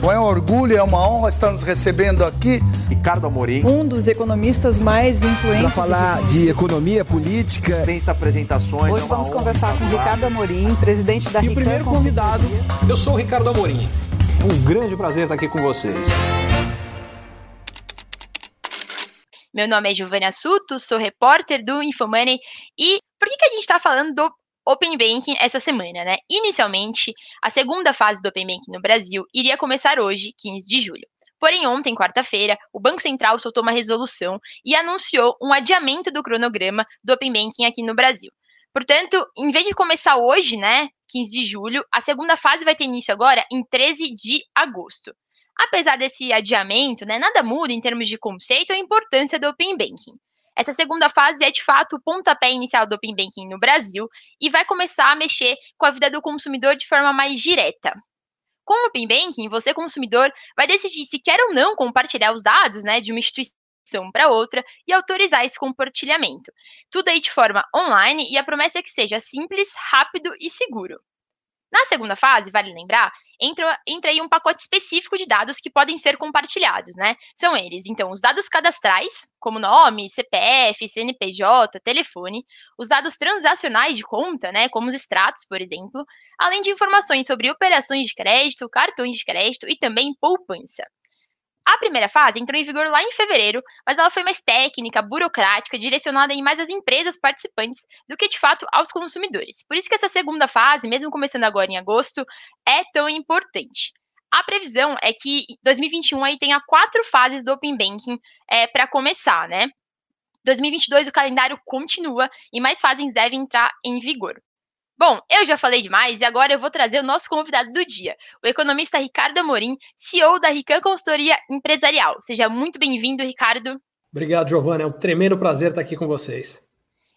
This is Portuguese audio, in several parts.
Bom, é um orgulho, é uma honra estar nos recebendo aqui. Ricardo Amorim. Um dos economistas mais influentes. Para falar de economia política. Dispensa apresentações. Hoje é vamos conversar com Ricardo Amorim, presidente da E o primeiro convidado, eu sou o Ricardo Amorim. Um grande prazer estar aqui com vocês. Meu nome é Giovanna Suto, sou repórter do Infomoney. E por que, que a gente está falando do Open Banking essa semana, né? Inicialmente, a segunda fase do Open Banking no Brasil iria começar hoje, 15 de julho. Porém, ontem, quarta-feira, o Banco Central soltou uma resolução e anunciou um adiamento do cronograma do Open Banking aqui no Brasil. Portanto, em vez de começar hoje, né, 15 de julho, a segunda fase vai ter início agora em 13 de agosto. Apesar desse adiamento, né, nada muda em termos de conceito ou importância do Open Banking. Essa segunda fase é de fato o pontapé inicial do Open Banking no Brasil e vai começar a mexer com a vida do consumidor de forma mais direta. Com o Open Banking, você, consumidor, vai decidir se quer ou não compartilhar os dados né, de uma instituição para outra e autorizar esse compartilhamento. Tudo aí de forma online e a promessa é que seja simples, rápido e seguro. Na segunda fase, vale lembrar, entra, entra aí um pacote específico de dados que podem ser compartilhados, né? São eles, então, os dados cadastrais, como nome, CPF, CNPJ, telefone, os dados transacionais de conta, né, como os extratos, por exemplo, além de informações sobre operações de crédito, cartões de crédito e também poupança. A primeira fase entrou em vigor lá em fevereiro, mas ela foi mais técnica, burocrática, direcionada em mais às empresas participantes do que de fato aos consumidores. Por isso que essa segunda fase, mesmo começando agora em agosto, é tão importante. A previsão é que 2021 aí tenha quatro fases do Open Banking é, para começar, né? 2022 o calendário continua e mais fases devem entrar em vigor. Bom, eu já falei demais e agora eu vou trazer o nosso convidado do dia, o economista Ricardo Amorim, CEO da Rican Consultoria Empresarial. Seja muito bem-vindo, Ricardo. Obrigado, Giovana. É um tremendo prazer estar aqui com vocês.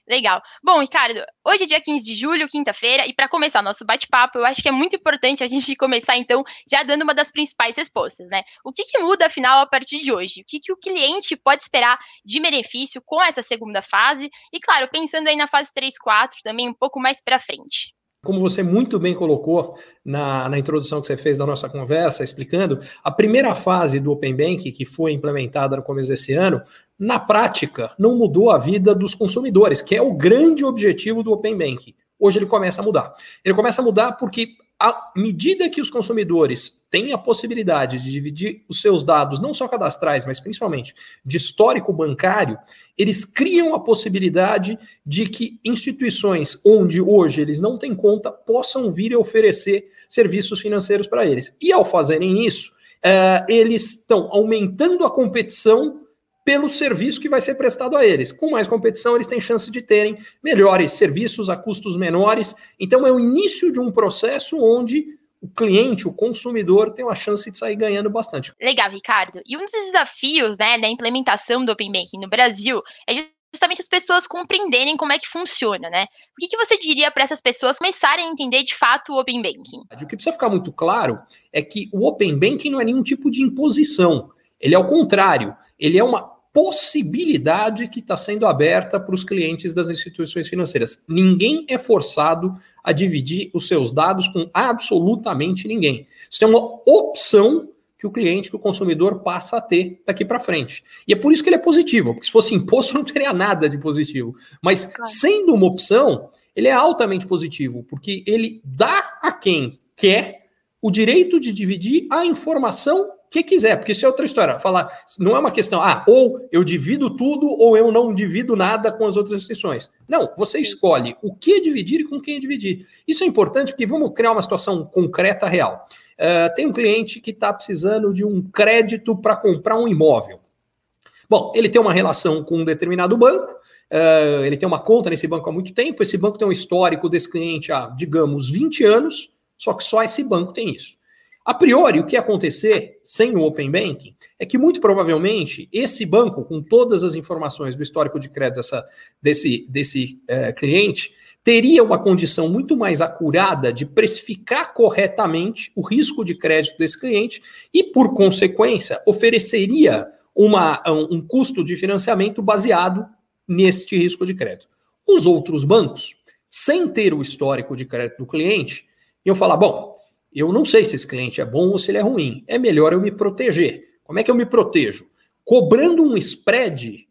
Legal. Bom, Ricardo, hoje é dia 15 de julho, quinta-feira, e para começar nosso bate-papo, eu acho que é muito importante a gente começar, então, já dando uma das principais respostas, né? O que, que muda, afinal, a partir de hoje? O que, que o cliente pode esperar de benefício com essa segunda fase? E, claro, pensando aí na fase 3, 4, também um pouco mais para frente. Como você muito bem colocou na, na, introdução que você fez da nossa conversa, explicando, a primeira fase do Open Bank, que foi implementada no começo desse ano, na prática, não mudou a vida dos consumidores, que é o grande objetivo do Open Bank. Hoje ele começa a mudar. Ele começa a mudar porque, à medida que os consumidores têm a possibilidade de dividir os seus dados, não só cadastrais, mas principalmente de histórico bancário, eles criam a possibilidade de que instituições onde hoje eles não têm conta possam vir a oferecer serviços financeiros para eles. E ao fazerem isso, uh, eles estão aumentando a competição pelo serviço que vai ser prestado a eles. Com mais competição, eles têm chance de terem melhores serviços a custos menores. Então, é o início de um processo onde o cliente, o consumidor, tem uma chance de sair ganhando bastante. Legal, Ricardo. E um dos desafios né, da implementação do Open Banking no Brasil é justamente as pessoas compreenderem como é que funciona, né? O que, que você diria para essas pessoas começarem a entender de fato o Open Banking? O que precisa ficar muito claro é que o Open Banking não é nenhum tipo de imposição. Ele é o contrário. Ele é uma possibilidade que está sendo aberta para os clientes das instituições financeiras. Ninguém é forçado a dividir os seus dados com absolutamente ninguém. Isso é uma opção que o cliente, que o consumidor passa a ter daqui para frente. E é por isso que ele é positivo, porque se fosse imposto não teria nada de positivo. Mas sendo uma opção, ele é altamente positivo, porque ele dá a quem quer o direito de dividir a informação que quiser, porque isso é outra história. Falar, não é uma questão, ah, ou eu divido tudo ou eu não divido nada com as outras instituições. Não, você escolhe o que dividir e com quem dividir. Isso é importante porque vamos criar uma situação concreta, real. Uh, tem um cliente que está precisando de um crédito para comprar um imóvel. Bom, ele tem uma relação com um determinado banco, uh, ele tem uma conta nesse banco há muito tempo, esse banco tem um histórico desse cliente há, digamos, 20 anos, só que só esse banco tem isso. A priori, o que ia acontecer sem o Open Banking é que, muito provavelmente, esse banco, com todas as informações do histórico de crédito dessa, desse, desse é, cliente, teria uma condição muito mais acurada de precificar corretamente o risco de crédito desse cliente e, por consequência, ofereceria uma, um, custo de financiamento baseado neste risco de crédito. Os outros bancos, sem ter o histórico de crédito do cliente, iam falar: bom, eu não sei se esse cliente é bom ou se ele é ruim. É melhor eu me proteger. Como é que eu me protejo? Cobrando um spread,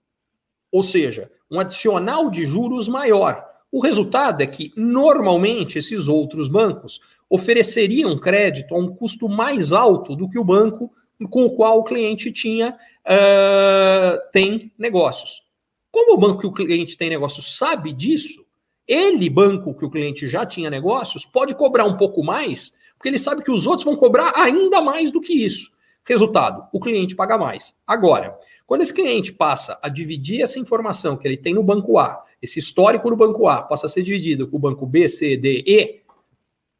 ou seja, um adicional de juros maior. O resultado é que, normalmente, esses outros bancos ofereceriam crédito a um custo mais alto do que o banco com o qual o cliente tinha uh, tem negócios. Como o banco que o cliente tem negócios sabe disso, ele, banco que o cliente já tinha negócios, pode cobrar um pouco mais, porque ele sabe que os outros vão cobrar ainda mais do que isso. Resultado: o cliente paga mais. Agora, quando esse cliente passa a dividir essa informação que ele tem no banco A, esse histórico no banco A, passa a ser dividido com o banco B, C, D, E,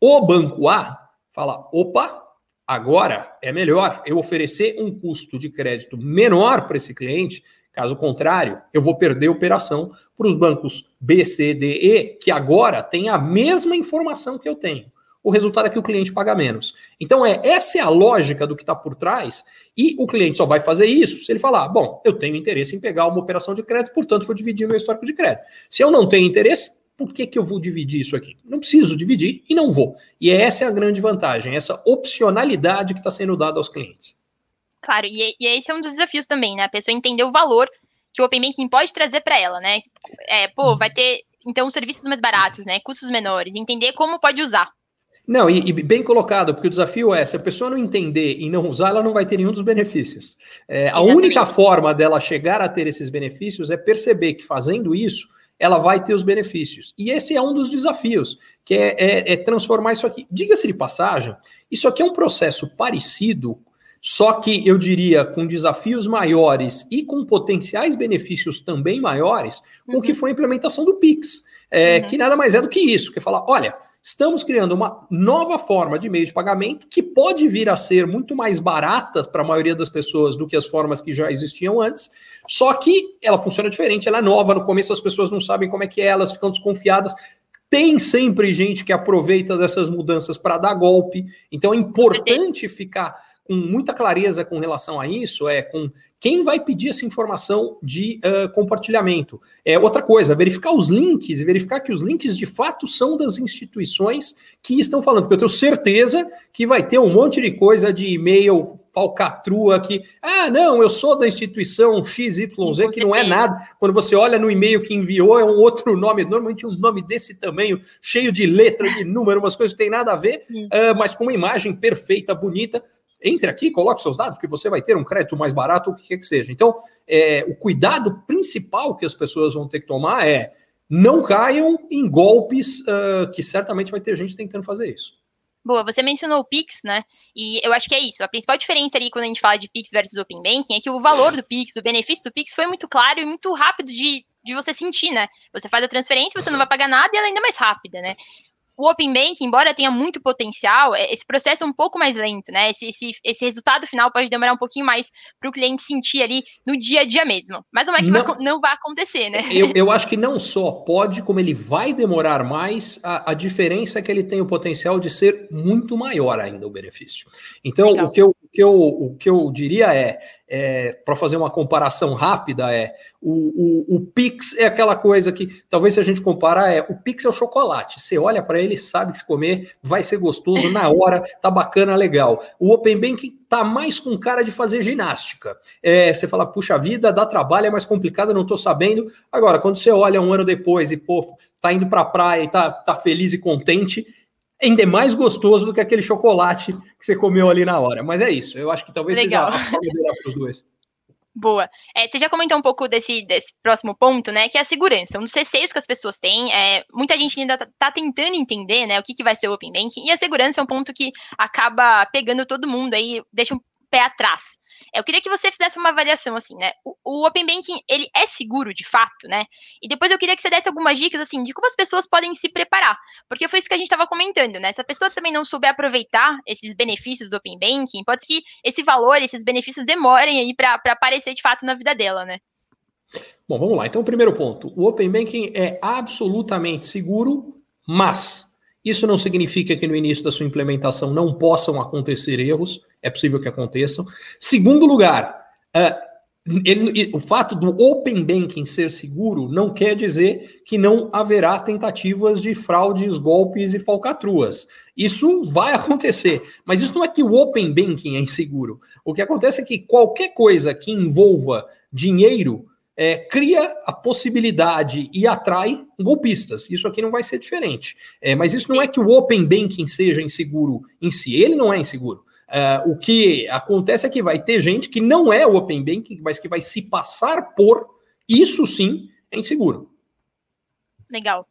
o banco A fala: opa, agora é melhor eu oferecer um custo de crédito menor para esse cliente. Caso contrário, eu vou perder operação para os bancos B, C, D, E, que agora têm a mesma informação que eu tenho o resultado é que o cliente paga menos. Então, é essa é a lógica do que está por trás, e o cliente só vai fazer isso se ele falar: bom, eu tenho interesse em pegar uma operação de crédito, portanto, vou dividir meu histórico de crédito. Se eu não tenho interesse, por que, que eu vou dividir isso aqui? Não preciso dividir e não vou. E essa é a grande vantagem, essa opcionalidade que está sendo dada aos clientes. Claro, e, e esse é um dos desafios também, né? A pessoa entender o valor que o Open Banking pode trazer para ela, né? É, pô, vai ter então serviços mais baratos, né? Custos menores, entender como pode usar. Não, e, e, bem colocado, porque o desafio é: se a pessoa não entender e não usar, ela não vai ter nenhum dos benefícios. É, a única forma dela chegar a ter esses benefícios é perceber que fazendo isso, ela vai ter os benefícios. E esse é um dos desafios, que é, é, é transformar isso aqui. Diga-se de passagem, isso aqui é um processo parecido, só que eu diria com desafios maiores e com potenciais benefícios também maiores, com o que uhum. foi a implementação do Pix. É, uhum. Que nada mais é do que isso, que é falar, olha Estamos criando uma nova forma de meio de pagamento que pode vir a ser muito mais barata para a maioria das pessoas do que as formas que já existiam antes, só que ela funciona diferente, ela é nova. No começo as pessoas não sabem como é que é, elas ficam desconfiadas. Tem sempre gente que aproveita dessas mudanças para dar golpe, então é importante ficar com muita clareza com relação a isso, é com quem vai pedir essa informação de uh, compartilhamento. É outra coisa, verificar os links e verificar que os links de fato são das instituições que estão falando, porque eu tenho certeza que vai ter um monte de coisa de e-mail falcatrua que, ah, não, eu sou da instituição XYZ, que não é nada. Quando você olha no e-mail que enviou, é um outro nome, normalmente um nome desse tamanho, cheio de letra, de número, umas coisas que tem nada a ver, uh, mas com uma imagem perfeita, bonita entre aqui, coloque seus dados, que você vai ter um crédito mais barato, o que quer que seja. Então, é, o cuidado principal que as pessoas vão ter que tomar é não caiam em golpes, uh, que certamente vai ter gente tentando fazer isso. Boa, você mencionou o Pix, né? E eu acho que é isso. A principal diferença ali quando a gente fala de Pix versus Open Banking é que o valor do Pix, o benefício do Pix foi muito claro e muito rápido de, de você sentir, né? Você faz a transferência, você não vai pagar nada e ela é ainda mais rápida, né? O Open Banking, embora tenha muito potencial, é, esse processo é um pouco mais lento, né? Esse, esse, esse resultado final pode demorar um pouquinho mais para o cliente sentir ali no dia a dia mesmo. Mas não é que não, vai, não vai acontecer, né? Eu, eu acho que não só pode, como ele vai demorar mais, a, a diferença é que ele tem o potencial de ser muito maior ainda o benefício. Então, o que, eu, que eu, o que eu diria é é, para fazer uma comparação rápida, é o, o, o, Pix é aquela coisa que, talvez se a gente comparar, é o Pix é o chocolate. Você olha para ele, sabe que se comer, vai ser gostoso na hora, tá bacana, legal. O Open Banking tá mais com cara de fazer ginástica. É, você fala, puxa vida, dá trabalho, é mais complicado, não tô sabendo. Agora, quando você olha um ano depois e, pô, tá indo para a praia e tá, tá feliz e contente, ainda é mais gostoso do que aquele chocolate que você comeu ali na hora. Mas é isso, eu acho que talvez Legal. seja para os dois. Boa. É, você já comentou um pouco desse, desse próximo ponto, né? Que é a segurança. Um dos receios que as pessoas têm. É, muita gente ainda está tá tentando entender, né? O que, que vai ser o Open Banking. E a segurança é um ponto que acaba pegando todo mundo aí, deixa um pé atrás. Eu queria que você fizesse uma avaliação assim, né? O, o, Open Banking, ele é seguro de fato, né? E depois eu queria que você desse algumas dicas assim de como as pessoas podem se preparar, porque foi isso que a gente estava comentando, né? Se a pessoa também não souber aproveitar esses benefícios do Open Banking, pode ser que esse valor, esses benefícios demorem aí para aparecer de fato na vida dela, né? Bom, vamos lá. Então, primeiro ponto: o Open Banking é absolutamente seguro, mas isso não significa que no início da sua implementação não possam acontecer erros, é possível que aconteçam. Segundo lugar, uh, ele, o fato do Open Banking ser seguro não quer dizer que não haverá tentativas de fraudes, golpes e falcatruas. Isso vai acontecer, mas isso não é que o Open Banking é inseguro. O que acontece é que qualquer coisa que envolva dinheiro é, cria a possibilidade e atrai golpistas. Isso aqui não vai ser diferente. É, mas isso não é que o Open Banking seja inseguro em si, ele não é inseguro. Uh, o que acontece é que vai ter gente que não é o Open Banking, mas que vai se passar por, isso sim é inseguro. Legal.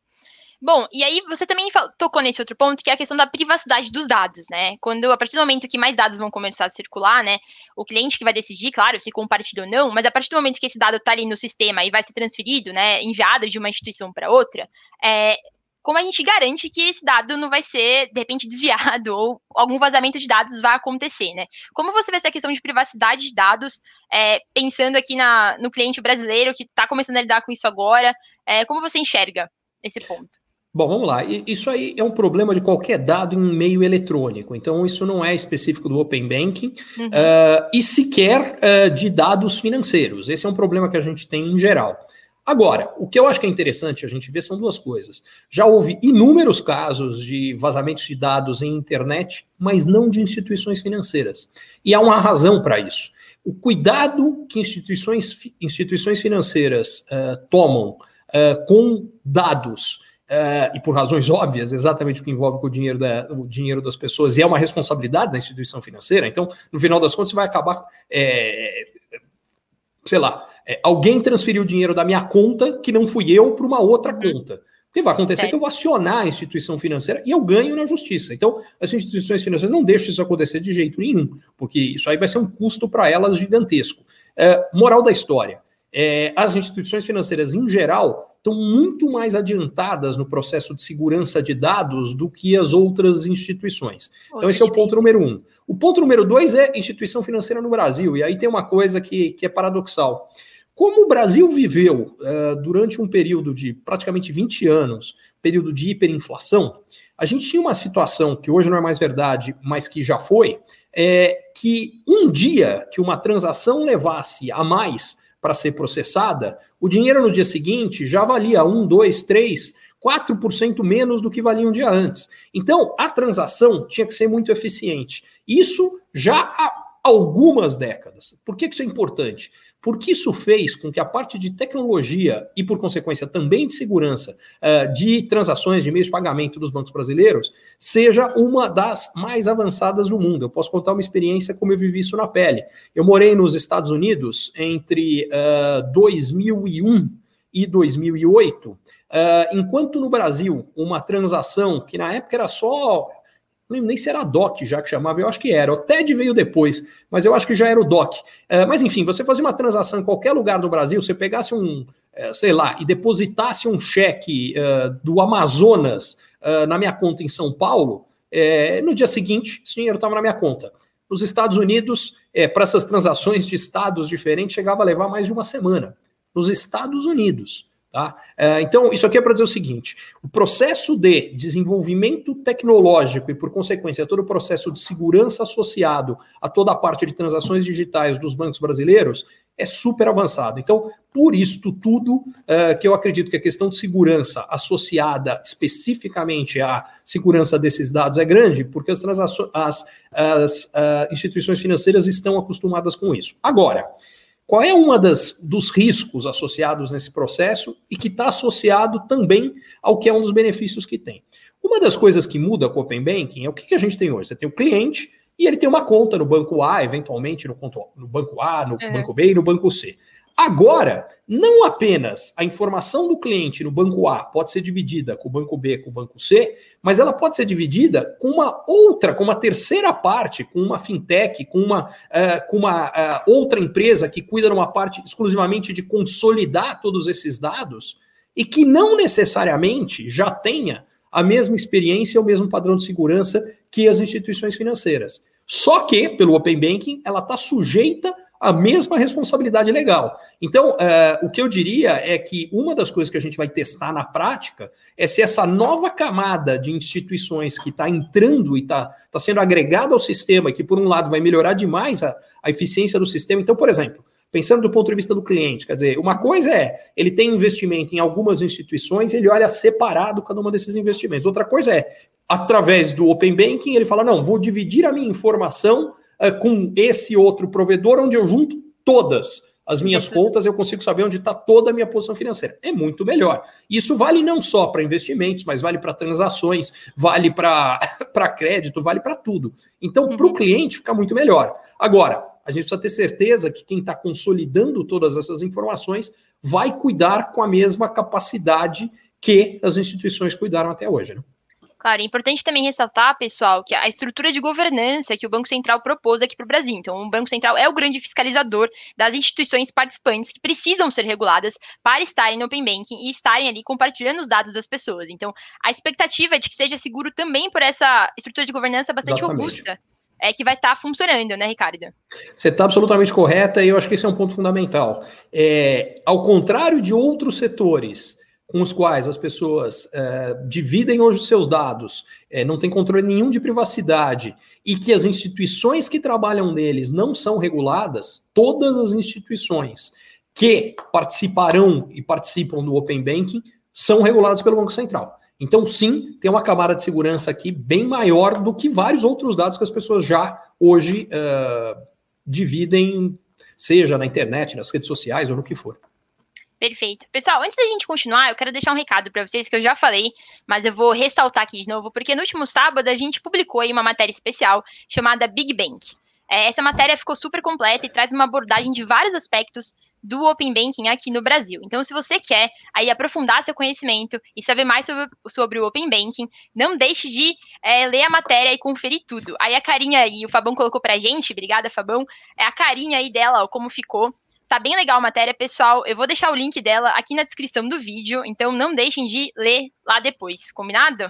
Bom, e aí você também tocou nesse outro ponto, que é a questão da privacidade dos dados, né? Quando, a partir do momento que mais dados vão começar a circular, né? O cliente que vai decidir, claro, se compartilha ou não, mas a partir do momento que esse dado está ali no sistema e vai ser transferido, né? Enviado de uma instituição para outra, é, como a gente garante que esse dado não vai ser, de repente, desviado ou algum vazamento de dados vai acontecer, né? Como você vê essa questão de privacidade de dados, é, pensando aqui na, no cliente brasileiro que está começando a lidar com isso agora, é, como você enxerga esse ponto? Bom, vamos lá. Isso aí é um problema de qualquer dado em meio eletrônico. Então, isso não é específico do Open Banking uhum. uh, e sequer uh, de dados financeiros. Esse é um problema que a gente tem em geral. Agora, o que eu acho que é interessante a gente ver são duas coisas. Já houve inúmeros casos de vazamentos de dados em internet, mas não de instituições financeiras. E há uma razão para isso. O cuidado que instituições, instituições financeiras uh, tomam com dados, uh, e por razões óbvias, exatamente o que envolve com o dinheiro, da, o dinheiro das pessoas, e é uma responsabilidade da instituição financeira, então, no final das contas, você vai acabar, é, sei lá, é, alguém transferiu dinheiro da minha conta que não fui eu para uma outra conta. O que vai acontecer é que eu vou acionar a instituição financeira e eu ganho na justiça. Então, as instituições financeiras não deixam isso acontecer de jeito nenhum, porque isso aí vai ser um custo para elas gigantesco. É, moral da história: é, as instituições financeiras, em geral, estão muito mais adiantadas no processo de segurança de dados do que as outras instituições. Então, esse é o ponto número um. O ponto número dois é instituição financeira no Brasil. E aí tem uma coisa que, que é paradoxal. Como o Brasil viveu uh, durante um período de praticamente 20 anos, período de hiperinflação, a gente tinha uma situação que hoje não é mais verdade, mas que já foi, é que um dia que uma transação levasse a mais para ser processada, o dinheiro no dia seguinte já valia 1, 2, 3, 4% menos do que valia um dia antes. Então, a transação tinha que ser muito eficiente. Isso já há algumas décadas. Por que isso é importante? Porque isso fez com que a parte de tecnologia e, por consequência, também de segurança uh, de transações de meios de pagamento dos bancos brasileiros seja uma das mais avançadas do mundo. Eu posso contar uma experiência como eu vivi isso na pele. Eu morei nos Estados Unidos entre uh, ah, 2001 e 2008, uh, enquanto no Brasil uma transação que na época era só não lembro nem se era DOC já que chamava, eu acho que era. O TED veio depois, mas eu acho que já era o DOC. Uh, mas enfim, você fazia uma transação em qualquer lugar do Brasil, você pegasse um, uh, sei lá, e depositasse um cheque uh, do Amazonas na minha conta em São Paulo, no dia seguinte, esse dinheiro estava na minha conta. Nos Estados Unidos, para essas transações de estados diferentes, chegava a levar mais de uma semana. Nos Estados Unidos. Tá? É, então, isso aqui é para dizer o seguinte: o processo de desenvolvimento tecnológico e, por consequência, todo o processo de segurança associado a toda a parte de transações digitais dos bancos brasileiros é super avançado. Então, por isto tudo, uh, que eu acredito que a questão de segurança associada especificamente à segurança desses dados é grande, porque as, as, as uh, instituições financeiras estão acostumadas com isso. Agora. Qual é uma das dos riscos associados nesse processo e que está associado também ao que é um dos benefícios que tem? Uma das coisas que muda com o Open Banking é o que, que a gente tem hoje. Você tem o cliente e ele tem uma conta no banco A, eventualmente no, no banco A, no é. banco B e no banco C. Agora, não apenas a informação do cliente no banco A pode ser dividida com o banco B, com o banco C, mas ela pode ser dividida com uma outra, com uma terceira parte, com uma fintech, com uma, uh, com uma uh, outra empresa que cuida de uma parte exclusivamente de consolidar todos esses dados e que não necessariamente já tenha a mesma experiência ou o mesmo padrão de segurança que as instituições financeiras. Só que, pelo Open Banking, ela está sujeita a mesma responsabilidade legal. Então, uh, o que eu diria é que uma das coisas que a gente vai testar na prática é se essa nova camada de instituições que está entrando e está tá sendo agregada ao sistema, que por um lado vai melhorar demais a, a eficiência do sistema. Então, por exemplo, pensando do ponto de vista do cliente. Quer dizer, uma coisa é ele tem investimento em algumas instituições e ele olha separado cada uma desses investimentos. Outra coisa é, através do Open Banking, ele fala: não, vou dividir a minha informação uh, com esse outro provedor, onde eu junto todas as minhas contas, eu consigo saber onde está toda a minha posição financeira. É muito melhor. Isso vale não só para investimentos, mas vale para transações, vale para crédito, vale para tudo. Então, uhum. para o cliente, fica muito melhor. Agora, a gente precisa ter certeza que quem está consolidando todas essas informações vai cuidar com a mesma capacidade que as instituições cuidaram até hoje. Né? Claro, é importante também ressaltar, pessoal, que a estrutura de governança que o Banco Central propôs aqui para o Brasil. Então, o Banco Central é o grande fiscalizador das instituições participantes que precisam ser reguladas para estarem no Open Banking e estarem ali compartilhando os dados das pessoas. Então, a expectativa é de que seja seguro também por essa estrutura de governança bastante Exatamente. robusta é que vai estar tá funcionando, né, Ricardo? Você está absolutamente correta e eu acho que esse é um ponto fundamental. É, ao contrário de outros setores com os quais as pessoas é, dividem hoje os seus dados, é, não tem controle nenhum de privacidade e que as instituições que trabalham neles não são reguladas, todas as instituições que participarão e participam do Open Banking são reguladas pelo Banco Central. Então, sim, tem uma camada de segurança aqui bem maior do que vários outros dados que as pessoas já hoje uh, dividem, seja na internet, nas redes sociais ou no que for. Perfeito. Pessoal, antes da gente continuar, eu quero deixar um recado para vocês que eu já falei, mas eu vou ressaltar aqui de novo, porque no último sábado a gente publicou aí uma matéria especial chamada Big Bank. É, essa matéria ficou super completa e traz uma abordagem de vários aspectos do Open Banking aqui no Brasil. Então, se você quer aí aprofundar seu conhecimento e saber mais sobre, sobre o Open Banking, não deixe de é, ler a matéria e conferir tudo. Aí a carinha aí, o Fabão colocou pra gente, obrigada, Fabão, é a carinha aí dela, ó, como ficou. Tá bem legal a matéria, pessoal. Eu vou deixar o link dela aqui na descrição do vídeo, então não deixem de ler lá depois, combinado?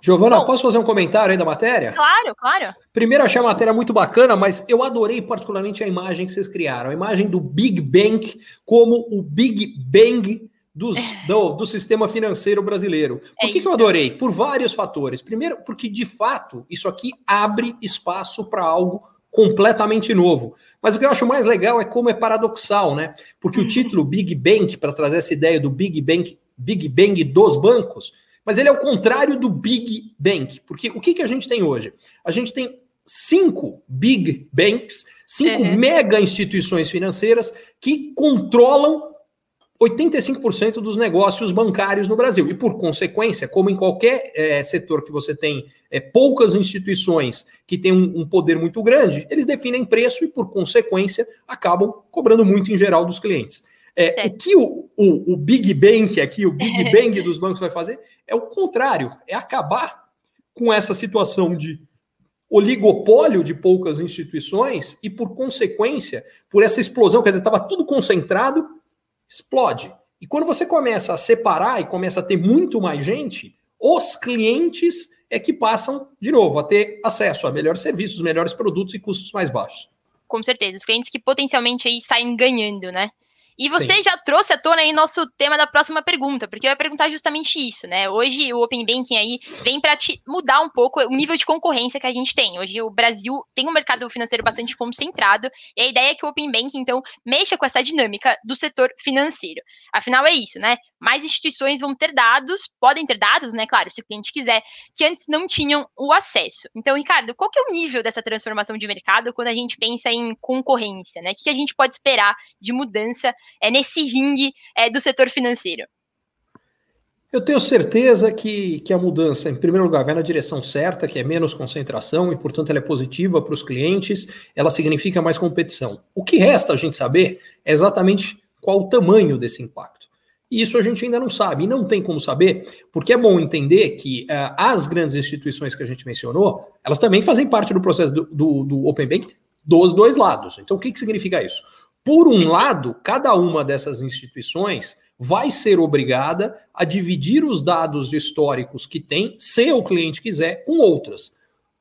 Giovana, Bom, posso fazer um comentário aí da matéria? Claro, claro. Primeiro, achei a matéria muito bacana, mas eu adorei particularmente a imagem que vocês criaram, a imagem do Big Bang como o Big Bang dos, do, do, sistema financeiro brasileiro. Por é que, que, eu adorei? Por vários fatores. Primeiro, porque de fato isso aqui abre espaço para algo completamente novo. Mas o que eu acho mais legal é como é paradoxal, né? Porque o uhum. título Big Bang, para trazer essa ideia do Big Bang, Big Bang dos bancos, mas ele é o contrário do Big Bang. Porque o que, que a gente tem hoje? A gente tem cinco Big Banks, cinco uhum. mega instituições financeiras que controlam 85% dos negócios bancários no Brasil. E, por consequência, como em qualquer é, setor que você tem é, poucas instituições que têm um, um, poder muito grande, eles definem preço e, por consequência, acabam cobrando muito em geral dos clientes. É, o que o, o, o, Big Bang aqui, o Big Bang dos bancos vai fazer é o contrário, é acabar com essa situação de oligopólio de poucas instituições e, por consequência, por essa explosão, quer dizer, estava tudo concentrado explode. E quando você começa a separar e começa a ter muito mais gente, os clientes é que passam, de novo, a ter acesso a melhores serviços, melhores produtos e custos mais baixos. Com certeza, os clientes que potencialmente aí saem ganhando, né? E você Sim. já trouxe à tona aí nosso tema da próxima pergunta, porque eu ia perguntar justamente isso, né? Hoje o Open Banking aí vem para mudar um pouco o nível de concorrência que a gente tem. Hoje o Brasil tem um mercado financeiro bastante concentrado, e a ideia é que o Open Banking, então, mexa com essa dinâmica do setor financeiro. Afinal, é isso, né? Mais instituições vão ter dados, podem ter dados, né? Claro, se o cliente quiser, que antes não tinham o acesso. Então, Ricardo, qual que é o nível dessa transformação de mercado quando a gente pensa em concorrência, né? O que a gente pode esperar de mudança é, nesse ringue é, do setor financeiro? Eu tenho certeza que, que a mudança, em primeiro lugar, vai na direção certa, que é menos concentração e, portanto, ela é positiva para os clientes, ela significa mais competição. O que resta a gente saber é exatamente qual o tamanho desse impacto. E isso a gente ainda não sabe, e não tem como saber, porque é bom entender que uh, as grandes instituições que a gente mencionou, elas também fazem parte do processo do, do, do Open Bank dos dois lados. Então, o que, que significa isso? Por um lado, cada uma dessas instituições vai ser obrigada a dividir os dados históricos que tem, se o cliente quiser, com outras.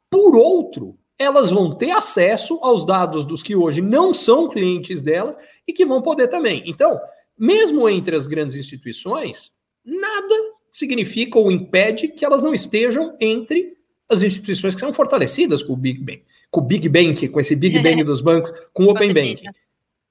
Por outro, elas vão ter acesso aos dados dos que hoje não são clientes delas e que vão poder também. Então, mesmo entre as grandes instituições, nada significa ou impede que elas não estejam entre as instituições que são fortalecidas com o Big Bang, com o Big Bank, com esse Big Bang dos bancos, com o Open Banking.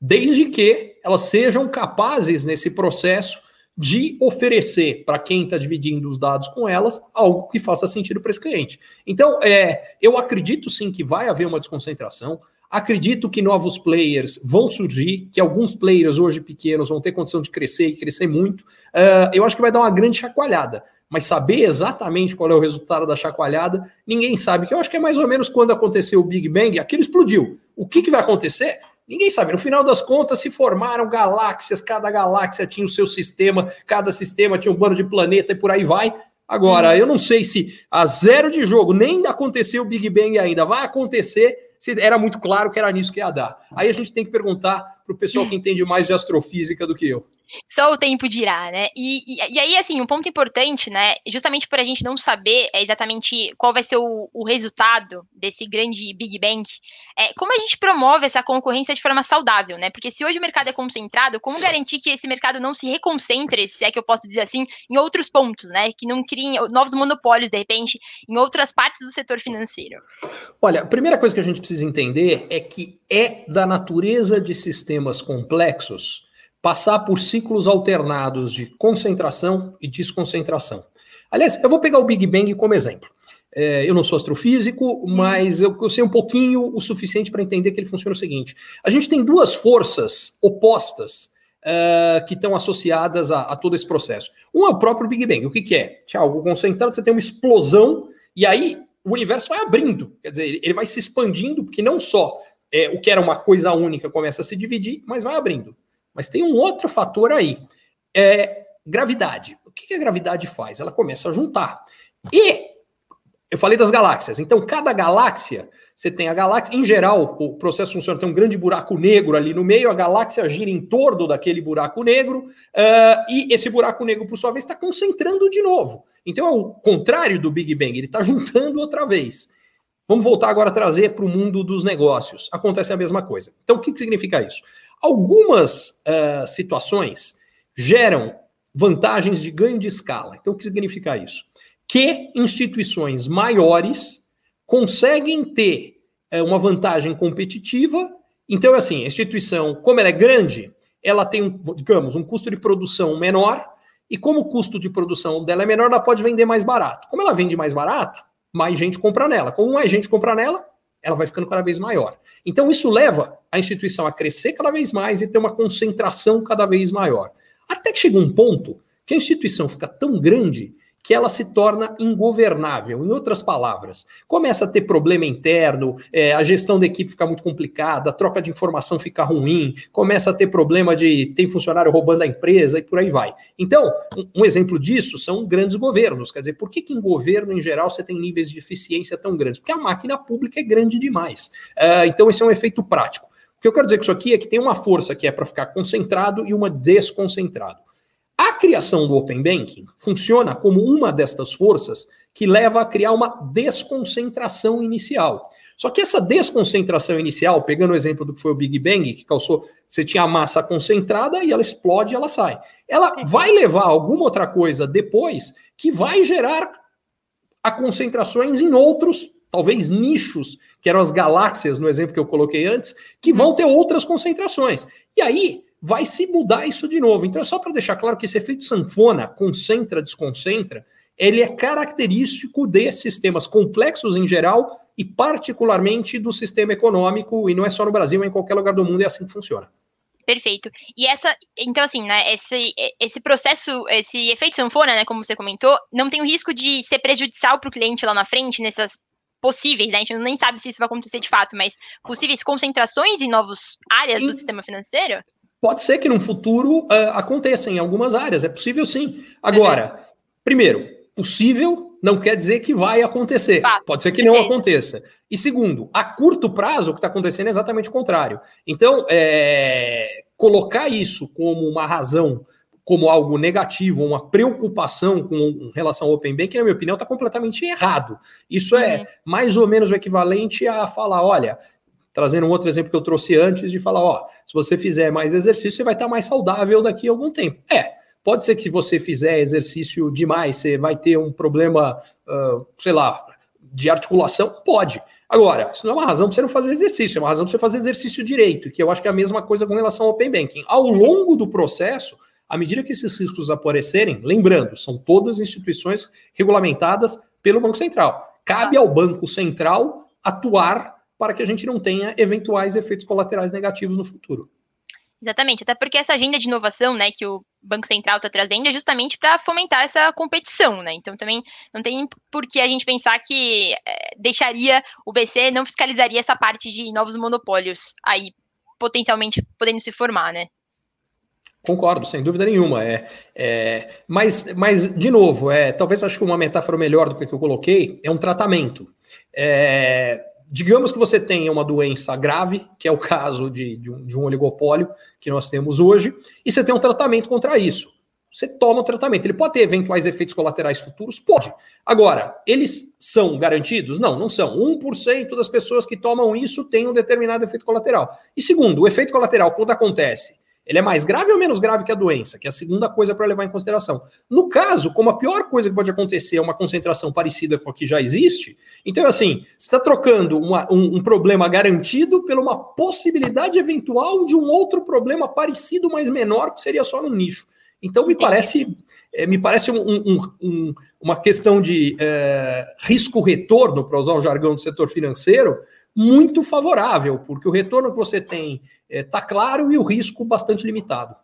desde que elas sejam capazes nesse processo de oferecer para quem está dividindo os dados com elas algo que faça sentido para esse cliente. Então, é, eu acredito sim que vai haver uma desconcentração. Acredito que novos players vão surgir, que alguns players hoje pequenos vão ter condição de crescer e crescer muito. Uh, eu acho que vai dar uma grande chacoalhada. Mas saber exatamente qual é o resultado da chacoalhada, ninguém sabe. Que eu acho que é mais ou menos quando aconteceu o Big Bang, aquilo explodiu. O que, que vai acontecer? Ninguém sabe. No final das contas, se formaram galáxias, cada galáxia tinha o seu sistema, cada sistema tinha um bando de planeta e por aí vai. Agora, uhum. eu não sei se a zero de jogo nem aconteceu o Big Bang ainda, vai acontecer se era muito claro que era nisso que ia dar. Aí a gente tem que perguntar para o pessoal que entende mais de astrofísica do que eu. Só o tempo dirá, né? E, e, e, aí, assim, um ponto importante, né? Justamente por a gente não saber é exatamente qual vai ser o, o resultado desse grande Big Bang, é, como a gente promove essa concorrência de forma saudável, né? Porque se hoje o mercado é concentrado, como garantir que esse mercado não se reconcentre, se é que eu posso dizer assim, em outros pontos, né? Que não criem novos monopólios, de repente, em outras partes do setor financeiro? Olha, a primeira coisa que a gente precisa entender é que é da natureza de sistemas complexos passar por ciclos alternados de concentração e desconcentração. Aliás, eu vou pegar o Big Bang como exemplo. É, eu não sou astrofísico, mas eu, eu sei um pouquinho o suficiente para entender que ele funciona o seguinte: a gente tem duas forças opostas uh, que estão associadas a, a, todo esse processo. Um é o próprio Big Bang. O que, que é? Tinha algo concentrado, você tem uma explosão, e aí o universo vai abrindo. Quer dizer, ele vai se expandindo, porque não só é, o que era uma coisa única começa a se dividir, mas vai abrindo. Mas tem um outro fator aí. É gravidade. O que a gravidade faz? Ela começa a juntar. E eu falei das galáxias. Então, cada galáxia, você tem a galáxia, em geral, o processo funciona, tem um grande buraco negro ali no meio, a galáxia gira em torno daquele buraco negro, uh, e esse buraco negro, por sua vez, está concentrando de novo. Então, é o contrário do Big Bang, ele está juntando outra vez. Vamos voltar agora a trazer para o mundo dos negócios. Acontece a mesma coisa. Então, o que, que significa isso? Algumas uh, situações geram vantagens de ganho de escala. Então, o que significa isso? Que instituições maiores conseguem ter uh, uma vantagem competitiva. Então, é assim, a instituição, como ela é grande, ela tem, um, digamos, um custo de produção menor, e como o custo de produção dela é menor, ela pode vender mais barato. Como ela vende mais barato, mais gente compra nela. Como mais gente compra nela, ela vai ficando cada vez maior. Então, isso leva a instituição a crescer cada vez mais e ter uma concentração cada vez maior. Até que chega um ponto que a instituição fica tão grande que ela se torna ingovernável. Em outras palavras, começa a ter problema interno, é, a gestão da equipe fica muito complicada, a troca de informação fica ruim, começa a ter problema de tem funcionário roubando a empresa e por aí vai. Então, um, um exemplo disso são grandes governos. Quer dizer, por que, que em governo, em geral, você tem níveis de eficiência tão grandes? Porque a máquina pública é grande demais. Uh, então, esse é um efeito prático. O que eu quero dizer com isso aqui é que tem uma força que é para ficar concentrado e uma desconcentrado. A criação do Open Banking funciona como uma destas forças que leva a criar uma desconcentração inicial. Só que essa desconcentração inicial, pegando o exemplo do que foi o Big Bang, que causou, você tinha a massa concentrada e ela explode e ela sai. Ela vai levar alguma outra coisa depois que vai gerar a concentrações em outros, talvez nichos, que eram as galáxias, no exemplo que eu coloquei antes, que vão ter outras concentrações. E aí, vai se mudar isso de novo. Então é só para deixar claro que esse efeito sanfona, concentra, desconcentra, ele é característico de sistemas complexos em geral e particularmente do sistema econômico, e não é só no Brasil, é em qualquer lugar do mundo, é assim que funciona. Perfeito. E essa, então assim, né, esse, esse processo, esse efeito sanfona, né, como você comentou, não tem o risco de ser prejudicial para o cliente lá na frente, nessas possíveis, né, a gente nem sabe se isso vai acontecer de fato, mas possíveis concentrações em novas áreas do sistema financeiro? Pode ser que no futuro uh, aconteça em algumas áreas, é possível sim. Agora, primeiro, possível não quer dizer que vai acontecer. Pode ser que não aconteça. E segundo, a curto prazo, o que está acontecendo é exatamente o contrário. Então, é, colocar isso como uma razão, como algo negativo, uma preocupação com relação ao Open Bank, na minha opinião, está completamente errado. Isso é uhum. mais ou menos o equivalente a falar: olha, trazendo um outro exemplo que eu trouxe antes, de falar, ó, se você fizer mais exercício, você vai estar mais saudável daqui a algum tempo. É, pode ser que se você fizer exercício demais, você vai ter um problema, uh, sei lá, de articulação? Pode. Agora, isso não é uma razão para você não fazer exercício, é uma razão para você fazer exercício direito, que eu acho que é a mesma coisa com relação ao Open Banking. Ao longo do processo, à medida que esses riscos aparecerem, lembrando, são todas instituições regulamentadas pelo Banco Central. Cabe ao Banco Central atuar para que a gente não tenha eventuais efeitos colaterais negativos no futuro. Exatamente, até porque essa agenda de inovação, né, que o Banco Central está trazendo é justamente para fomentar essa competição, né? Então também não tem por que a gente pensar que é, deixaria o BC não fiscalizaria essa parte de novos monopólios aí potencialmente podendo se formar, né? Concordo, sem dúvida nenhuma. É, é, mas, mas, de novo, é, talvez acho que uma metáfora melhor do que eu coloquei é um tratamento. É, digamos que você tenha uma doença grave, que é o caso de, de, um, de um oligopólio que nós temos hoje, e você tem um tratamento contra isso. Você toma o tratamento. Ele pode ter eventuais efeitos colaterais futuros? Pode. Agora, eles são garantidos? Não, não são. 1% das pessoas que tomam isso têm um determinado efeito colateral. E segundo, o efeito colateral, quando acontece, ele é mais grave ou menos grave que a doença? Que é a segunda coisa para levar em consideração. No caso, como a pior coisa que pode acontecer é uma concentração parecida com a que já existe, então, assim, você está trocando uma, um, um, problema garantido pela uma possibilidade eventual de um outro problema parecido, mas menor, que seria só no nicho. Então, me parece, é, me parece um, um, uma questão de é, risco-retorno, para usar o jargão do setor financeiro, muito favorável, porque o retorno que você tem está é, claro e o risco bastante limitado.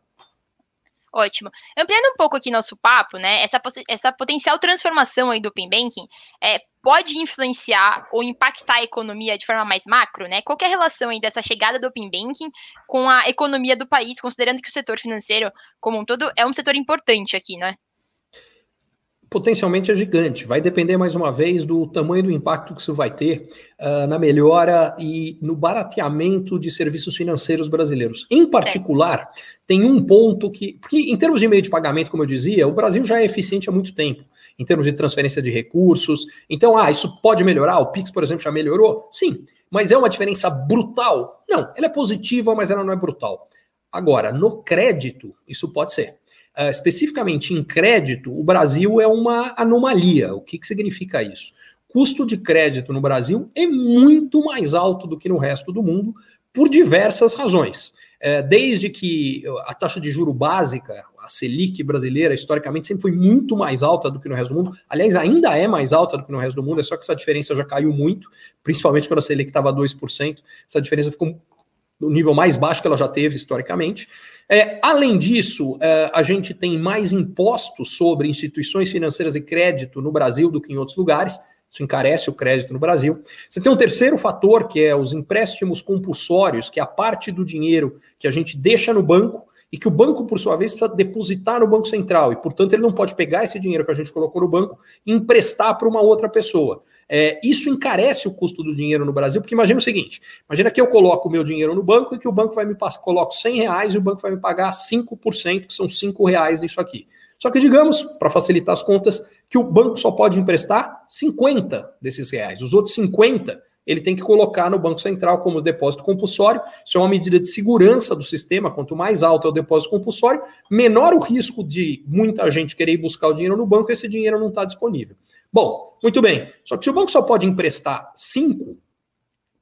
Ótimo. Ampliando um pouco aqui nosso papo, né? Essa, essa potencial transformação aí do Open Banking é, pode influenciar ou impactar a economia de forma mais macro, né? Qual é a relação aí dessa chegada do Open Banking com a economia do país, considerando que o setor financeiro como um todo é um setor importante aqui, né? Potencialmente é gigante. Vai depender, mais uma vez, do tamanho do impacto que isso vai ter uh, na melhora e no barateamento de serviços financeiros brasileiros. Em particular, é. tem um ponto que. Porque, em termos de meio de pagamento, como eu dizia, o Brasil já é eficiente há muito tempo. Em termos de transferência de recursos. Então, ah, isso pode melhorar? O Pix, por exemplo, já melhorou? Sim. Mas é uma diferença brutal? Não, ela é positiva, mas ela não é brutal. Agora, no crédito, isso pode ser. Uh, especificamente em crédito, o Brasil é uma anomalia. O que, que significa isso? Custo de crédito no Brasil é muito mais alto do que no resto do mundo, por diversas razões. Uh, desde que a taxa de juro básica, a Selic brasileira, historicamente, sempre foi muito mais alta do que no resto do mundo. Aliás, ainda é mais alta do que no resto do mundo, é só que essa diferença já caiu muito, principalmente quando a Selic estava 2%. Essa diferença ficou no nível mais baixo que ela já teve historicamente. É, além disso, é, a gente tem mais impostos sobre instituições financeiras e crédito no Brasil do que em outros lugares. Isso encarece o crédito no Brasil. Você tem um terceiro fator, que é os empréstimos compulsórios, que é a parte do dinheiro que a gente deixa no banco e que o banco, por sua vez, precisa depositar no Banco Central. E, portanto, ele não pode pegar esse dinheiro que a gente colocou no banco e emprestar para uma outra pessoa. É, isso encarece o custo do dinheiro no Brasil, porque imagina o seguinte: imagina que eu coloco o meu dinheiro no banco e que o banco vai me passar, coloco 100 reais e o banco vai me pagar 5%, que são 5 reais nisso aqui. Só que, digamos, para facilitar as contas, que o banco só pode emprestar 50 desses reais. Os outros 50 ele tem que colocar no Banco Central como depósito compulsório. Isso é uma medida de segurança do sistema. Quanto mais alto é o depósito compulsório, menor o risco de muita gente querer ir buscar o dinheiro no banco e esse dinheiro não está disponível. Bom, muito bem. Só que se o banco só pode emprestar 5,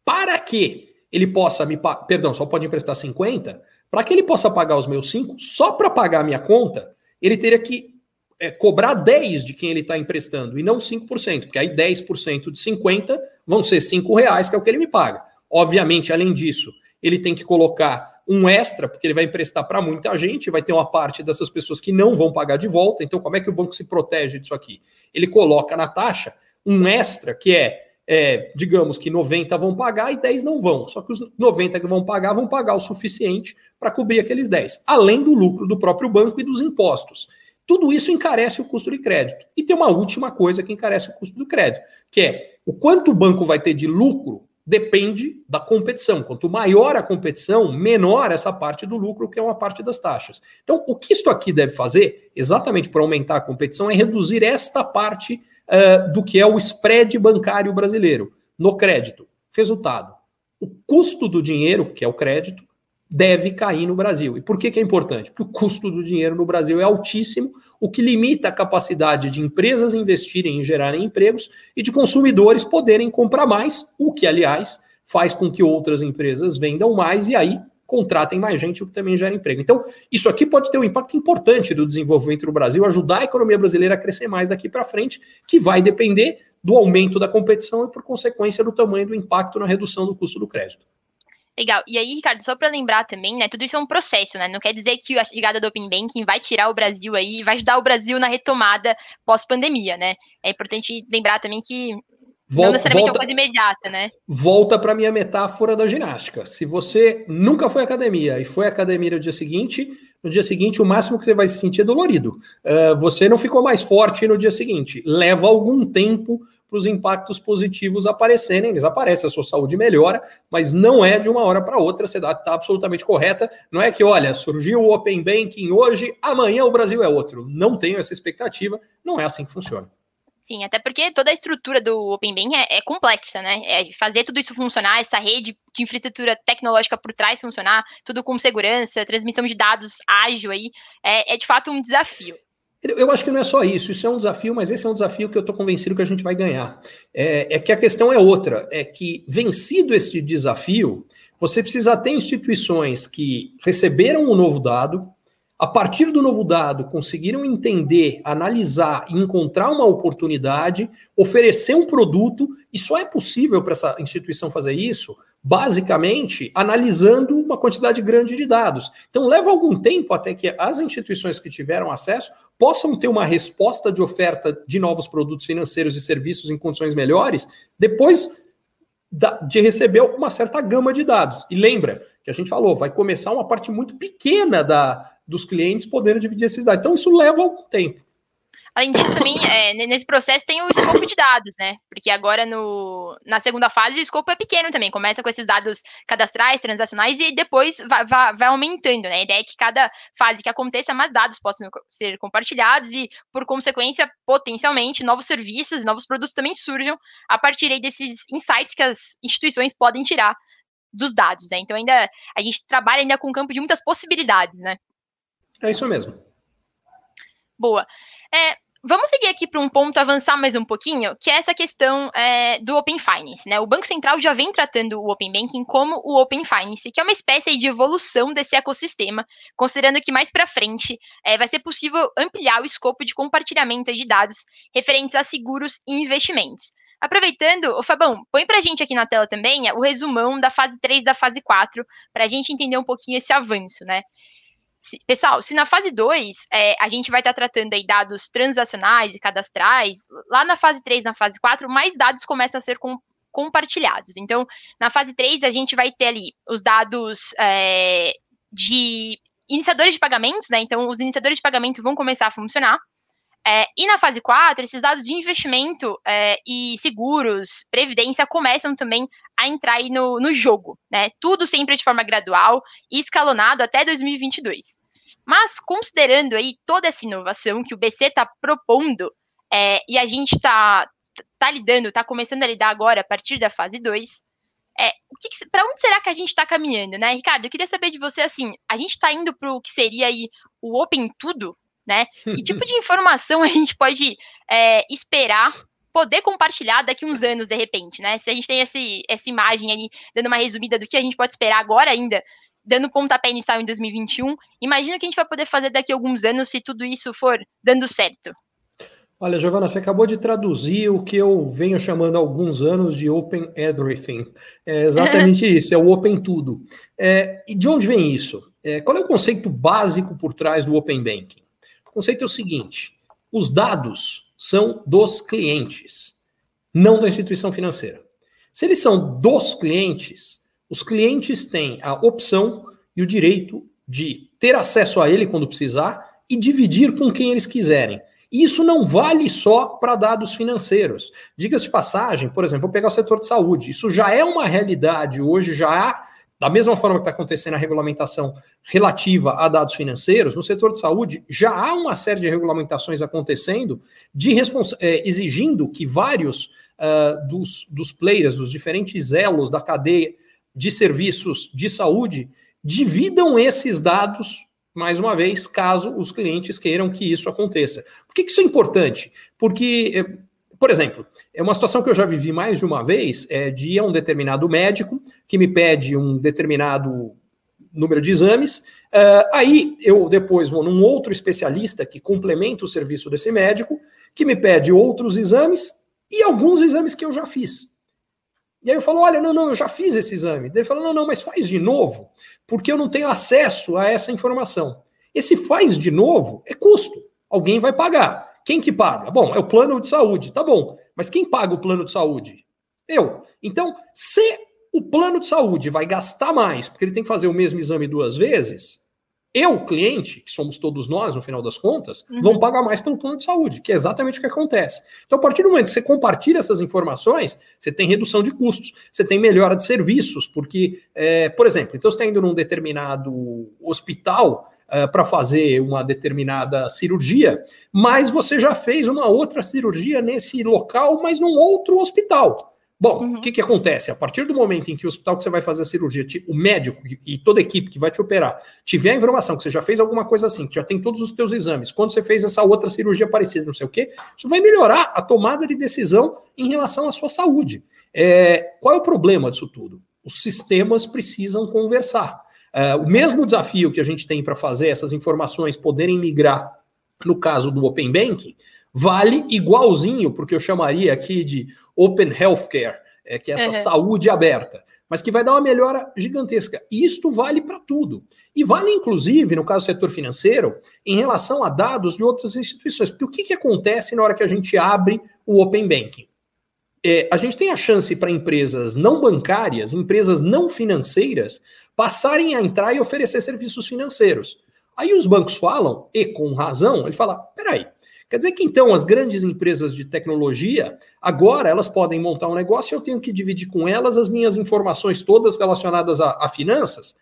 para que ele possa me pagar, perdão, só pode emprestar 50, para que ele possa pagar os meus 5, só para pagar a minha conta, ele teria que é, cobrar 10 de quem ele está emprestando e não 5%, porque aí 10% de 50 vão ser 5 reais, que é o que ele me paga. Obviamente, além disso, ele tem que colocar um extra, porque ele vai emprestar para muita gente, vai ter uma parte dessas pessoas que não vão pagar de volta. Então, como é que o banco se protege disso aqui? Ele coloca na taxa um extra, que é, é digamos que 90 vão pagar e 10 não vão. Só que os 90 que vão pagar vão pagar o suficiente para cobrir aqueles 10, além do lucro do próprio banco e dos impostos. Tudo isso encarece o custo de crédito. E tem uma última coisa que encarece o custo do crédito, que é o quanto o banco vai ter de lucro depende da competição. Quanto maior a competição, menor essa parte do lucro, que é uma parte das taxas. Então, o que isto aqui deve fazer, exatamente para aumentar a competição, é reduzir esta parte uh, do que é o spread bancário brasileiro no crédito. Resultado: o custo do dinheiro, que é o crédito, deve cair no Brasil. E por que, que é importante? Porque o custo do dinheiro no Brasil é altíssimo, o que limita a capacidade de empresas investirem e gerarem empregos e de consumidores poderem comprar mais, o que, aliás, faz com que outras empresas vendam mais e aí contratem mais gente, o que também gera emprego. Então, isso aqui pode ter um impacto importante do desenvolvimento do Brasil, ajudar a economia brasileira a crescer mais daqui para frente, que vai depender do aumento da competição e, por consequência, do tamanho do impacto na redução do custo do crédito. Legal. E aí, Ricardo, só para lembrar também, né, tudo isso é um processo, né? Não quer dizer que a chegada do Open Banking vai tirar o Brasil aí, vai ajudar o Brasil na retomada pós-pandemia, né? É importante lembrar também que Volta, não necessariamente volta, é uma coisa imediata, né? Volta para minha metáfora da ginástica. Se você nunca foi à academia e foi à academia no dia seguinte, no dia seguinte o máximo que você vai se sentir é dolorido. Uh, você não ficou mais forte no dia seguinte. Leva algum tempo para os impactos positivos aparecerem. Eles aparecem, a sua saúde melhora, mas não é de uma hora para outra, você está absolutamente correta. Não é que, olha, surgiu o Open Banking hoje, amanhã o Brasil é outro. Não tenho essa expectativa, não é assim que funciona. Sim, até porque toda a estrutura do Open Banking é, é, complexa, né? É fazer tudo isso funcionar, essa rede de infraestrutura tecnológica por trás funcionar, tudo com segurança, transmissão de dados ágil aí, é, é de fato um desafio. Eu acho que não é só isso, isso é um desafio, mas esse é um desafio que eu estou convencido que a gente vai ganhar. É, é, que a questão é outra, é que vencido esse desafio, você precisa ter instituições que receberam o um novo dado, a partir do novo dado, conseguiram entender, analisar e encontrar uma oportunidade, oferecer um produto, e só é possível para essa instituição fazer isso basicamente analisando uma quantidade grande de dados. Então, leva algum tempo até que as instituições que tiveram acesso possam ter uma resposta de oferta de novos produtos financeiros e serviços em condições melhores, depois de receber uma certa gama de dados. E lembra que a gente falou, vai começar uma parte muito pequena da, dos clientes podendo dividir esses dados. Então, isso leva algum tempo. Além disso, também, é, nesse processo tem o escopo de dados, né? Porque agora no, na segunda fase o escopo é pequeno também. Começa com esses dados cadastrais, transacionais, e depois vai, vai, vai, aumentando, né? A ideia é que cada fase que aconteça, mais dados possam ser compartilhados e, por consequência, potencialmente, novos serviços, novos produtos também surjam a partir desses insights que as instituições podem tirar dos dados, né? Então, ainda a gente trabalha ainda com um campo de muitas possibilidades, né? É isso mesmo. Boa. É, vamos seguir aqui para um ponto, avançar mais um pouquinho, que é essa questão é, do Open Finance. Né? O Banco Central já vem tratando o Open Banking como o Open Finance, que é uma espécie de evolução desse ecossistema, considerando que mais para frente é, vai ser possível ampliar o escopo de compartilhamento de dados referentes a seguros e investimentos. Aproveitando, o Fabão, põe para a gente aqui na tela também o resumão da fase 3 da fase 4, para a gente entender um pouquinho esse avanço, né? Se, pessoal, se na fase 2 é, a gente vai estar tá tratando aí dados transacionais e cadastrais, lá na fase 3, na fase 4, mais dados começam a ser com, compartilhados. Então, na fase 3, a gente vai ter ali os dados é, de iniciadores de pagamentos, né? Então, os iniciadores de pagamento vão começar a funcionar. É, e na fase 4, esses dados de investimento é, e seguros, previdência, começam também a entrar aí no, no jogo, né? Tudo sempre de forma gradual e escalonado até 2022. Mas considerando aí toda essa inovação que o BC está propondo é, e a gente está tá lidando, está começando a lidar agora a partir da fase 2, é, para onde será que a gente está caminhando, né, Ricardo? Eu queria saber de você assim, a gente está indo para o que seria aí o Open Tudo, né? Que tipo de informação a gente pode é, esperar poder compartilhar daqui uns anos, de repente, né? Se a gente tem esse, essa imagem ali, dando uma resumida do que a gente pode esperar agora ainda, dando pontapé inicial em 2021, imagina o que a gente vai poder fazer daqui a alguns anos se tudo isso for dando certo. Olha, Giovana, você acabou de traduzir o que eu venho chamando há alguns anos de Open Everything. É exatamente isso, é o Open Tudo. É, e de onde vem isso? É, qual é o conceito básico por trás do Open Banking? O conceito é o seguinte: os dados são dos clientes, não da instituição financeira. Se eles são dos clientes, os clientes têm a opção e o direito de ter acesso a ele quando precisar e dividir com quem eles quiserem. E isso não vale só para dados financeiros. Diga-se de passagem, por exemplo, vou pegar o setor de saúde. Isso já é uma realidade hoje, já há da mesma forma que está acontecendo a regulamentação relativa a dados financeiros, no setor de saúde já há uma série de regulamentações acontecendo de é, exigindo que vários uh, dos, dos players, os diferentes elos da cadeia de serviços de saúde, dividam esses dados mais uma vez, caso os clientes queiram que isso aconteça. Por que, que isso é importante? Porque, eh, por exemplo, é uma situação que eu já vivi mais de uma vez, é de ir a um determinado médico que me pede um determinado número de exames, uh, aí eu depois vou num outro especialista que complementa o serviço desse médico, que me pede outros exames e alguns exames que eu já fiz. E aí eu falo, olha, não, não, eu já fiz esse exame. Ele fala, não, não, mas faz de novo, porque eu não tenho acesso a essa informação. Esse faz de novo é custo. Alguém vai pagar. Quem que paga? Bom, é o plano de saúde, tá bom. Mas quem paga o plano de saúde? Eu. Então, se o plano de saúde vai gastar mais, porque ele tem que fazer o mesmo exame duas vezes, eu, cliente, que somos todos nós no final das contas, uhum. vão pagar mais pelo plano de saúde, que é exatamente o que acontece. Então, a partir do momento que você compartilha essas informações, você tem redução de custos, você tem melhora de serviços, porque, é, por exemplo, então você está indo num determinado hospital uh, para fazer uma determinada cirurgia, mas você já fez uma outra cirurgia nesse local, mas num outro hospital. Bom, uhum. o que, que acontece? A partir do momento em que o hospital que você vai fazer a cirurgia, o médico e toda a equipe que vai te operar tiver a informação que você já fez alguma coisa assim, que já tem todos os teus exames, quando você fez essa outra cirurgia parecida, não sei o quê, isso vai melhorar a tomada de decisão em relação à sua saúde. É, qual é o problema disso tudo? Os sistemas precisam conversar. É, o mesmo desafio que a gente tem para fazer essas informações poderem migrar, no caso do Open Banking, vale igualzinho, porque eu chamaria aqui de Open Healthcare, é, que é essa uhum. saúde aberta, mas que vai dar uma melhora gigantesca. E isto vale para tudo. E vale, inclusive, no caso do setor financeiro, em relação a dados de outras instituições. Porque o que, que acontece na hora que a gente abre o Open Banking? É, a gente tem a chance para empresas não bancárias, empresas não financeiras, passarem a entrar e oferecer serviços financeiros. Aí os bancos falam, e com razão, ele fala: peraí, Quer dizer que então as grandes empresas de tecnologia, agora elas podem montar um negócio e eu tenho que dividir com elas as minhas informações todas relacionadas a, a finanças?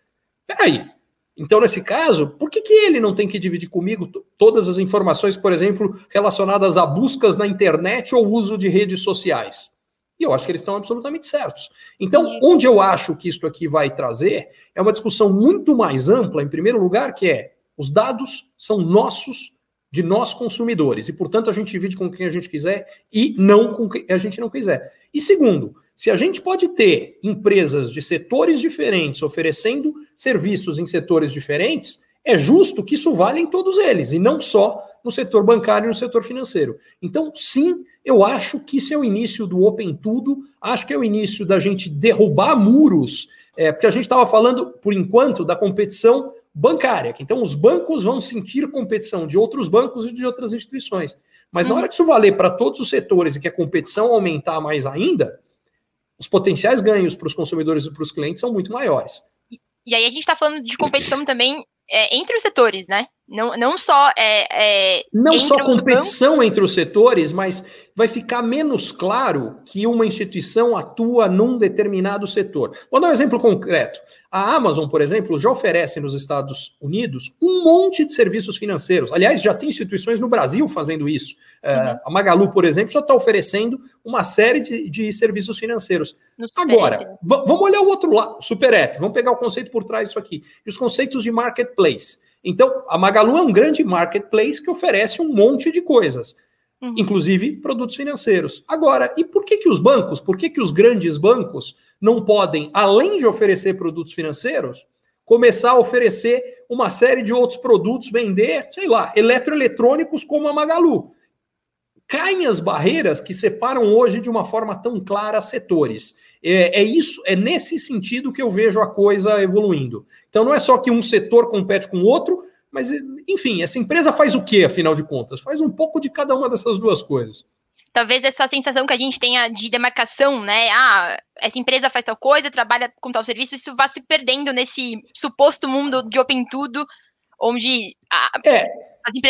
Peraí. Então, nesse caso, por que, que ele não tem que dividir comigo todas as informações, por exemplo, relacionadas a buscas na internet ou uso de redes sociais? E eu acho que eles estão absolutamente certos. Então, onde eu acho que isso aqui vai trazer é uma discussão muito mais ampla, em primeiro lugar, que é os dados são nossos de nós consumidores. E, portanto, a gente divide com quem a gente quiser e não com quem a gente não quiser. E segundo, se a gente pode ter empresas de setores diferentes oferecendo serviços em setores diferentes, é justo que isso vale em todos eles, e não só no setor bancário e no setor financeiro. Então, sim, eu acho que isso é o início do Open Tudo, acho que é o início da gente derrubar muros, é, porque a gente estava falando, por enquanto, da competição bancária. Então, os bancos vão sentir competição de outros bancos e de outras instituições. Mas na uhum. hora que isso valer para todos os setores e que a competição aumentar mais ainda, os potenciais ganhos para os consumidores e para os clientes são muito maiores. E aí a gente está falando de competição também é, entre os setores, né? Não, não só é, é não só competição entre os setores, mas vai ficar menos claro que uma instituição atua num determinado setor. Vou dar um exemplo concreto. A Amazon, por exemplo, já oferece nos Estados Unidos um monte de serviços financeiros. Aliás, já tem instituições no Brasil fazendo isso. É, uhum. a Magalu, por exemplo, já está oferecendo uma série de, de serviços financeiros. Agora, vamos olhar o outro lado, Super App. Vamos pegar o conceito por trás disso aqui. E os conceitos de marketplace. Então, a Magalu é um grande marketplace que oferece um monte de coisas, uhum. inclusive produtos financeiros. Agora, e por que, que os bancos, por que, que os grandes bancos não podem, além de oferecer produtos financeiros, começar a oferecer uma série de outros produtos, vender, sei lá, eletroeletrônicos como a Magalu? Caem as barreiras que separam hoje de uma forma tão clara setores. É, é, isso, é nesse sentido que eu vejo a coisa evoluindo. Então não é só que um setor compete com o outro, mas enfim, essa empresa faz o que, afinal de contas? Faz um pouco de cada uma dessas duas coisas. Talvez essa sensação que a gente tenha de demarcação, né? Ah, essa empresa faz tal coisa, trabalha com tal serviço, isso vá se perdendo nesse suposto mundo de open tudo, onde a, é,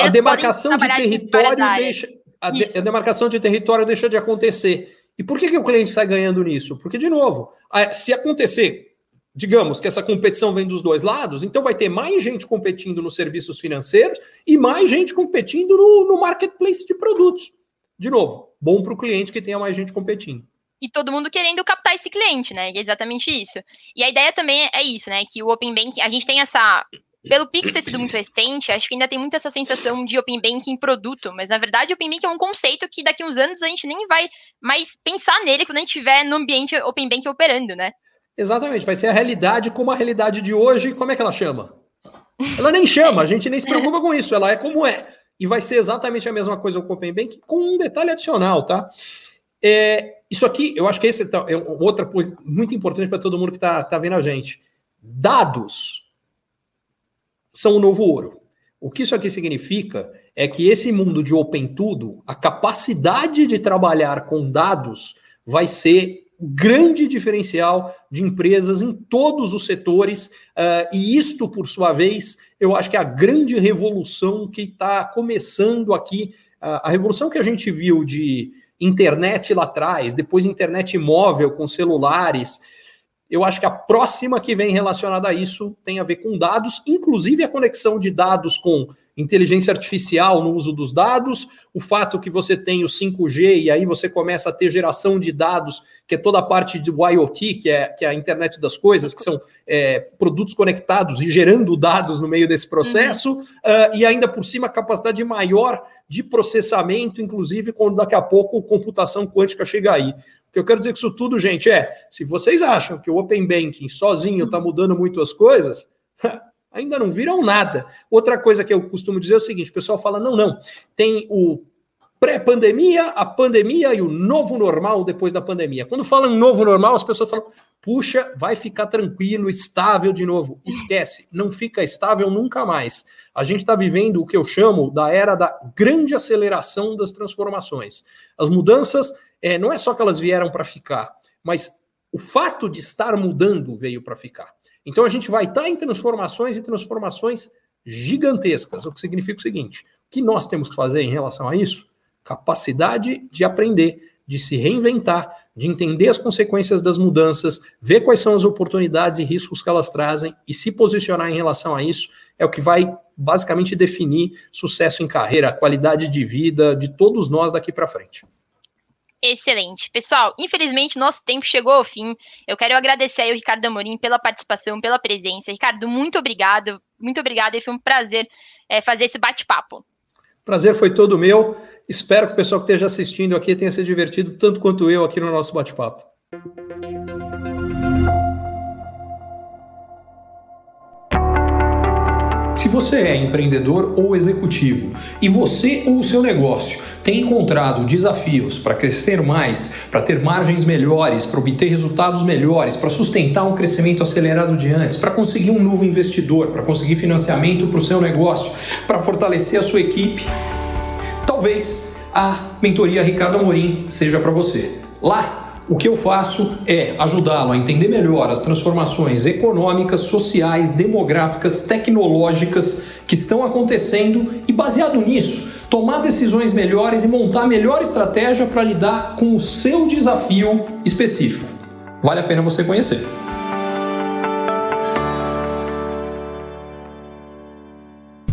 a demarcação de território deixa a, de, a demarcação de território deixa de acontecer. E por que, que o cliente sai ganhando nisso? Porque, de novo, se acontecer, digamos que essa competição vem dos dois lados, então vai ter mais gente competindo nos serviços financeiros e mais gente competindo no, no marketplace de produtos. De novo, bom para o cliente que tenha mais gente competindo. E todo mundo querendo captar esse cliente, né? É exatamente isso. E a ideia também é isso, né? Que o Open Banking, a gente tem essa pelo Pix ter sido muito recente, acho que ainda tem muito essa sensação de Open Banking produto, mas na verdade Open Banking é um conceito que daqui uns anos a gente nem vai mais pensar nele quando a gente estiver no ambiente Open Banking operando, né? Exatamente, vai ser a realidade como a realidade de hoje, como é que ela chama? Ela nem chama, a gente nem se preocupa com isso, ela é como é. E vai ser exatamente a mesma coisa com o Open Banking, com um detalhe adicional, tá? É, isso aqui, eu acho que esse é outra coisa muito importante para todo mundo que está tá vendo a gente. Dados são o novo ouro. O que isso aqui significa é que esse mundo de open tudo, a capacidade de trabalhar com dados vai ser grande diferencial de empresas em todos os setores, uh, e isto, por sua vez, eu acho que é a grande revolução que está começando aqui, uh, a revolução que a gente viu de internet lá atrás, depois internet móvel com celulares, eu acho que a próxima que vem relacionada a isso tem a ver com dados, inclusive a conexão de dados com inteligência artificial no uso dos dados, o fato que você tem o 5G e aí você começa a ter geração de dados, que é toda a parte do IoT, que é, que é a internet das coisas, que são é, produtos conectados e gerando dados no meio desse processo, uhum. uh, e ainda por cima a capacidade maior de processamento, inclusive quando daqui a pouco computação quântica chega aí. O que eu quero dizer com isso tudo, gente, é: se vocês acham que o Open Banking sozinho está mudando muito as coisas, ainda não viram nada. Outra coisa que eu costumo dizer é o seguinte: o pessoal fala, não, não, tem o pré-pandemia, a pandemia e o novo normal depois da pandemia. Quando falam novo normal, as pessoas falam, puxa, vai ficar tranquilo, estável de novo. Esquece, não fica estável nunca mais. A gente está vivendo o que eu chamo da era da grande aceleração das transformações. As mudanças é, não é só que elas vieram para ficar, mas o fato de estar mudando veio para ficar. Então a gente vai estar tá em transformações e transformações gigantescas, o que significa o seguinte: o que nós temos que fazer em relação a isso? Capacidade de aprender, de se reinventar, de entender as consequências das mudanças, ver quais são as oportunidades e riscos que elas trazem e se posicionar em relação a isso é o que vai basicamente definir sucesso em carreira, qualidade de vida de todos nós daqui para frente. Excelente. Pessoal, infelizmente nosso tempo chegou ao fim. Eu quero agradecer aí ao Ricardo Amorim pela participação, pela presença. Ricardo, muito obrigado. Muito obrigado e foi um prazer é, fazer esse bate-papo. Prazer foi todo meu. Espero que o pessoal que esteja assistindo aqui tenha se divertido tanto quanto eu aqui no nosso bate-papo. Se você é empreendedor ou executivo e você ou o seu negócio tem encontrado desafios para crescer mais, para ter margens melhores, para obter resultados melhores, para sustentar um crescimento acelerado de antes, para conseguir um novo investidor, para conseguir financiamento para o seu negócio, para fortalecer a sua equipe, talvez a mentoria Ricardo Amorim seja para você. Lá o que eu faço é ajudá-lo a entender melhor as transformações econômicas, sociais, demográficas, tecnológicas que estão acontecendo e, baseado nisso, tomar decisões melhores e montar a melhor estratégia para lidar com o seu desafio específico. Vale a pena você conhecer.